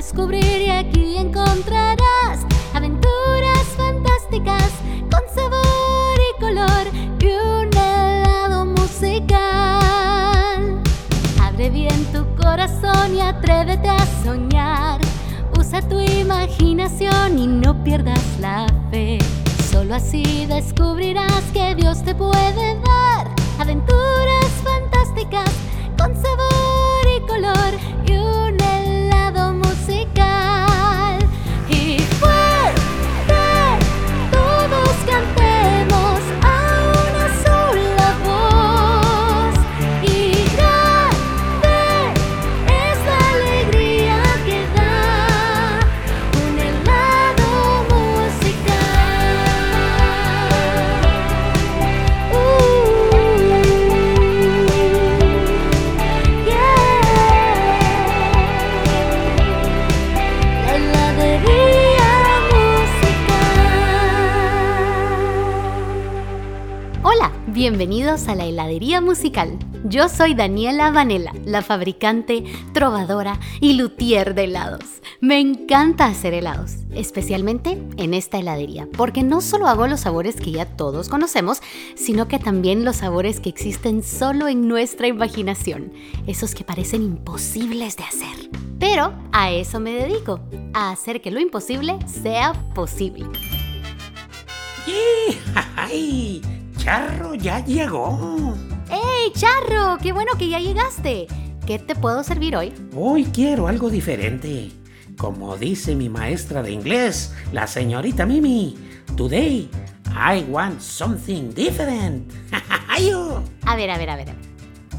descubrir y aquí encontrarás aventuras fantásticas con sabor y color y un helado musical. Abre bien tu corazón y atrévete a soñar. Usa tu imaginación y no pierdas la fe. Solo así descubrirás que Dios te puede dar aventuras bienvenidos a la heladería musical. Yo soy Daniela Vanella, la fabricante, trovadora y luthier de helados. Me encanta hacer helados, especialmente en esta heladería, porque no solo hago los sabores que ya todos conocemos, sino que también los sabores que existen solo en nuestra imaginación, esos que parecen imposibles de hacer. Pero a eso me dedico, a hacer que lo imposible sea posible. Charro ya llegó. ¡Hey, Charro! ¡Qué bueno que ya llegaste! ¿Qué te puedo servir hoy? Hoy quiero algo diferente. Como dice mi maestra de inglés, la señorita Mimi. Today, I want something different. ¡Ayo! A ver, a ver, a ver. a ver.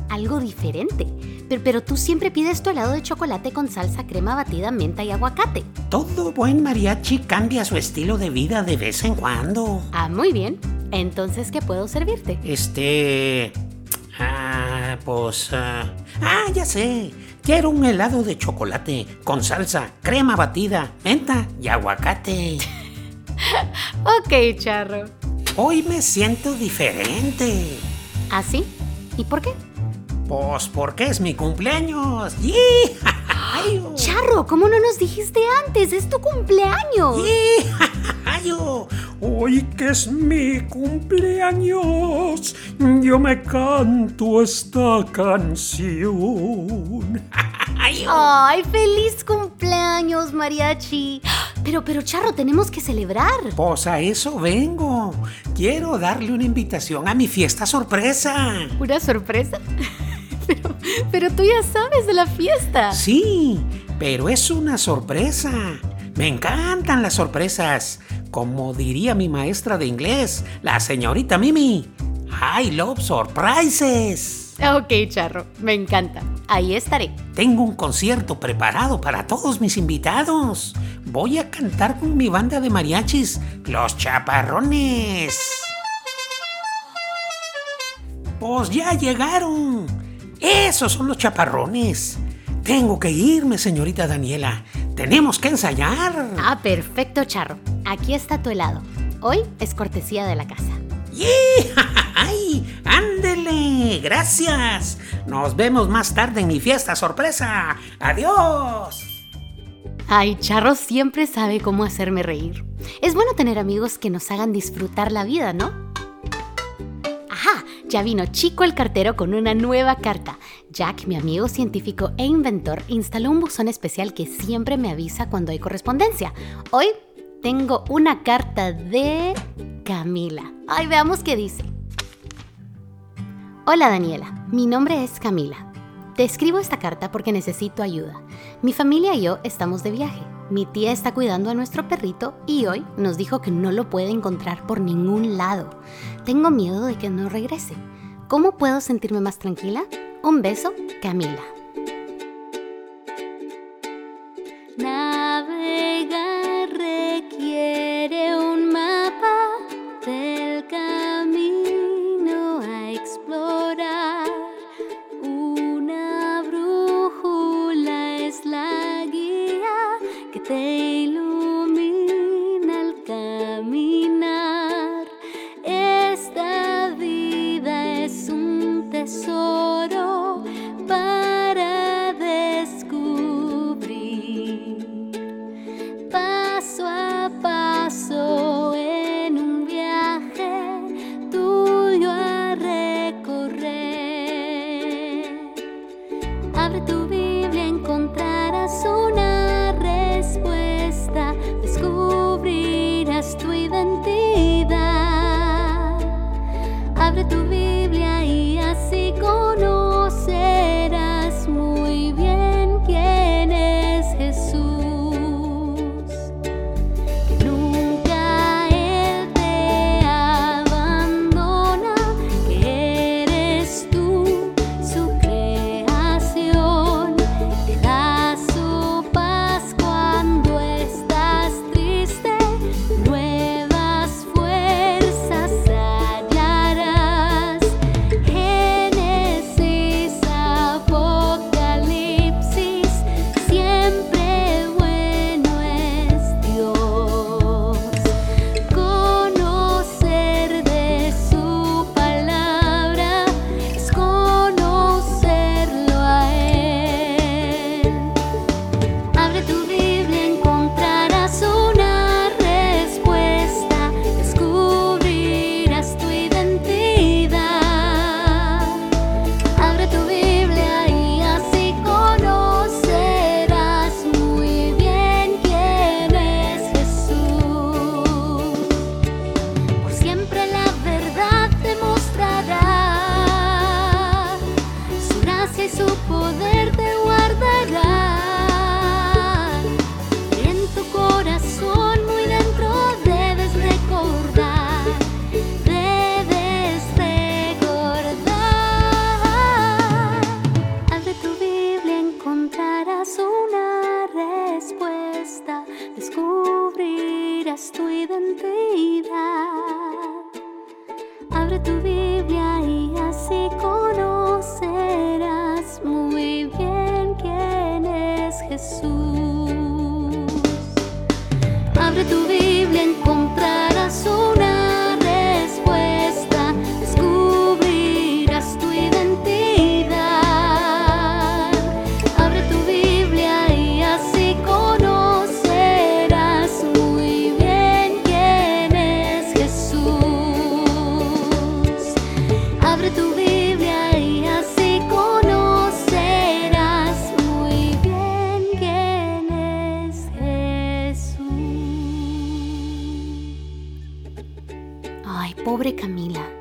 Algo diferente. Pero, pero tú siempre pides tu helado de chocolate con salsa, crema batida, menta y aguacate. Todo buen mariachi cambia su estilo de vida de vez en cuando. Ah, muy bien. Entonces, ¿qué puedo servirte? Este... Ah, pues... ah, ah, ya sé. Quiero un helado de chocolate con salsa, crema batida, menta y aguacate. Ok, Charro. Hoy me siento diferente. ¿Ah, sí? ¿Y por qué? Pues porque es mi cumpleaños. ¡Ayo! Charro, ¿cómo no nos dijiste antes? Es tu cumpleaños. ¡Yi! ¡Ayo! Hoy que es mi cumpleaños, yo me canto esta canción. ¡Ay, feliz cumpleaños, mariachi! Pero, pero, Charro, tenemos que celebrar. Pues a eso vengo. Quiero darle una invitación a mi fiesta sorpresa. ¿Una sorpresa? Pero, pero tú ya sabes de la fiesta. Sí, pero es una sorpresa. Me encantan las sorpresas. Como diría mi maestra de inglés, la señorita Mimi. I love surprises. Ok, Charro, me encanta. Ahí estaré. Tengo un concierto preparado para todos mis invitados. Voy a cantar con mi banda de mariachis, Los Chaparrones. Pues ya llegaron. Esos son los chaparrones. Tengo que irme, señorita Daniela. Tenemos que ensayar. Ah, perfecto, Charro. Aquí está tu helado. Hoy es cortesía de la casa. ¡Yi! ¡Ay! ¡Ándele! ¡Gracias! Nos vemos más tarde en mi fiesta sorpresa. ¡Adiós! Ay, Charro siempre sabe cómo hacerme reír. Es bueno tener amigos que nos hagan disfrutar la vida, ¿no? Ajá, ya vino Chico el cartero con una nueva carta. Jack, mi amigo científico e inventor, instaló un buzón especial que siempre me avisa cuando hay correspondencia. Hoy tengo una carta de Camila. Ay, veamos qué dice. Hola Daniela, mi nombre es Camila. Te escribo esta carta porque necesito ayuda. Mi familia y yo estamos de viaje. Mi tía está cuidando a nuestro perrito y hoy nos dijo que no lo puede encontrar por ningún lado. Tengo miedo de que no regrese. ¿Cómo puedo sentirme más tranquila? Un beso, Camila. Descubrirás tu identidad. Abre tu Biblia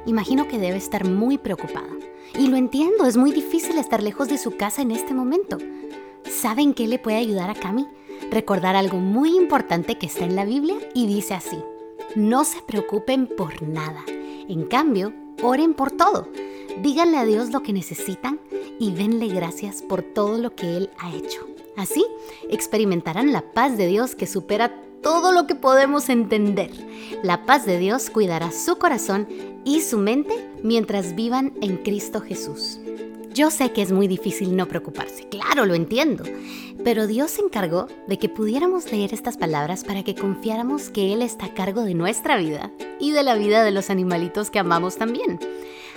Imagino que debe estar muy preocupada. Y lo entiendo, es muy difícil estar lejos de su casa en este momento. ¿Saben qué le puede ayudar a Cami? Recordar algo muy importante que está en la Biblia y dice así. No se preocupen por nada. En cambio, oren por todo. Díganle a Dios lo que necesitan y denle gracias por todo lo que Él ha hecho. Así experimentarán la paz de Dios que supera todo lo que podemos entender. La paz de Dios cuidará su corazón y su mente mientras vivan en Cristo Jesús. Yo sé que es muy difícil no preocuparse, claro, lo entiendo, pero Dios se encargó de que pudiéramos leer estas palabras para que confiáramos que Él está a cargo de nuestra vida y de la vida de los animalitos que amamos también.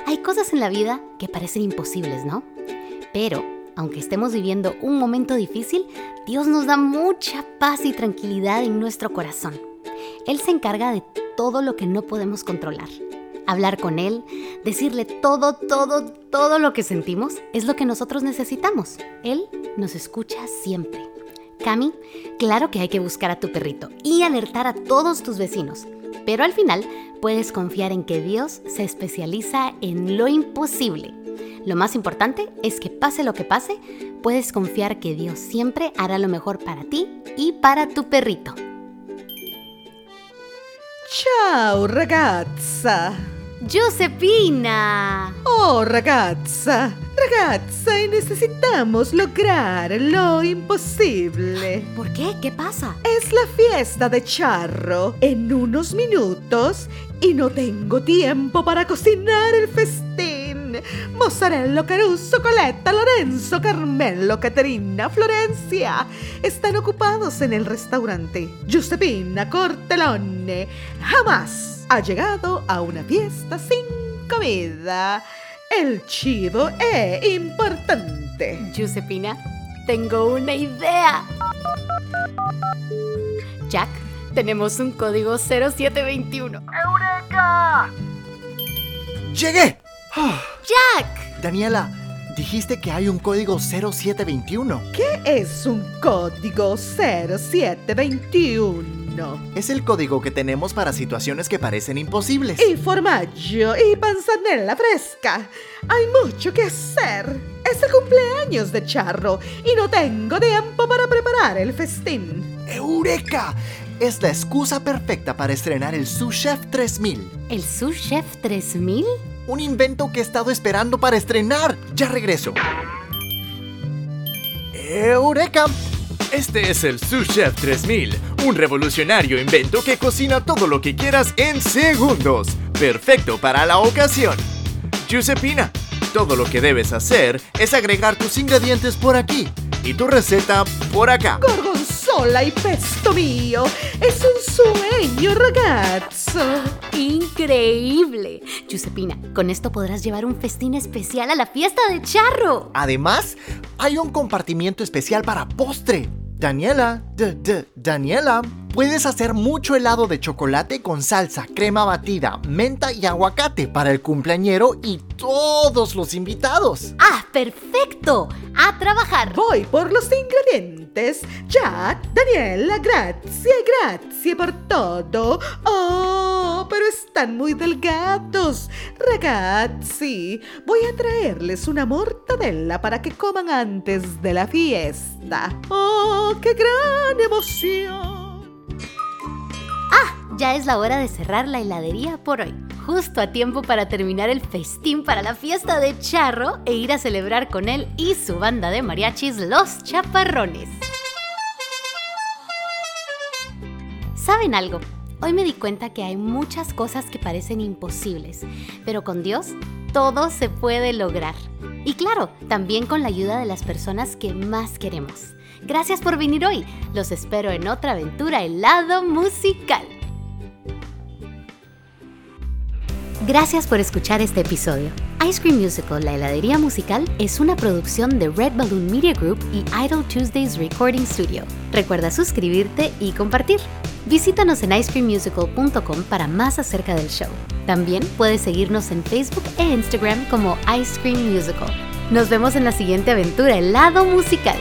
Hay cosas en la vida que parecen imposibles, ¿no? Pero, aunque estemos viviendo un momento difícil, Dios nos da mucha paz y tranquilidad en nuestro corazón. Él se encarga de todo lo que no podemos controlar. Hablar con Él, decirle todo, todo, todo lo que sentimos es lo que nosotros necesitamos. Él nos escucha siempre. Cami, claro que hay que buscar a tu perrito y alertar a todos tus vecinos, pero al final puedes confiar en que Dios se especializa en lo imposible. Lo más importante es que pase lo que pase, puedes confiar que Dios siempre hará lo mejor para ti y para tu perrito. Ciao ragazza! Giuseppina. Oh ragazza! Ragazza, y necesitamos lograr lo imposible. ¿Por qué? ¿Qué pasa? Es la fiesta de Charro en unos minutos y no tengo tiempo para cocinar el festín. Mozzarella, Caruso, Coletta, Lorenzo, Carmelo, Caterina, Florencia están ocupados en el restaurante. Giuseppina Cortelone jamás ha llegado a una fiesta sin comida. El chivo es importante. Giuseppina, tengo una idea. Jack, tenemos un código 0721. ¡Eureka! ¡Llegué! ¡Jack! Daniela, dijiste que hay un código 0721. ¿Qué es un código 0721? Es el código que tenemos para situaciones que parecen imposibles. Y formaggio y panzanella fresca. Hay mucho que hacer. Es el cumpleaños de Charro y no tengo tiempo para preparar el festín. ¡Eureka! Es la excusa perfecta para estrenar el Sous Chef 3000. ¿El Sous Chef 3000? Un invento que he estado esperando para estrenar. Ya regreso. ¡Eureka! Este es el Sous Chef 3000, un revolucionario invento que cocina todo lo que quieras en segundos. Perfecto para la ocasión. Giuseppina, todo lo que debes hacer es agregar tus ingredientes por aquí y tu receta por acá. Gorgonzola y pesto mío. Es un sueño, ragazzo. ¡Increíble! Giuseppina, con esto podrás llevar un festín especial a la fiesta de Charro. Además, hay un compartimiento especial para postre. Daniela, d -d Daniela, puedes hacer mucho helado de chocolate con salsa, crema batida, menta y aguacate para el cumpleañero y todos los invitados. ¡Ah, perfecto! ¡A trabajar! Voy por los ingredientes. Jack, Daniela, grazie, grazie por todo. Oh, pero están muy delgados. Ragazzi, voy a traerles una mortadella para que coman antes de la fiesta. Oh, qué ¡Ah! Ya es la hora de cerrar la heladería por hoy. Justo a tiempo para terminar el festín para la fiesta de Charro e ir a celebrar con él y su banda de mariachis Los Chaparrones. ¿Saben algo? Hoy me di cuenta que hay muchas cosas que parecen imposibles, pero con Dios todo se puede lograr. Y claro, también con la ayuda de las personas que más queremos. Gracias por venir hoy. Los espero en otra aventura helado musical. Gracias por escuchar este episodio. Ice Cream Musical, la heladería musical, es una producción de Red Balloon Media Group y Idle Tuesdays Recording Studio. Recuerda suscribirte y compartir. Visítanos en icecreammusical.com para más acerca del show. También puedes seguirnos en Facebook e Instagram como Ice Cream Musical. Nos vemos en la siguiente aventura helado musical.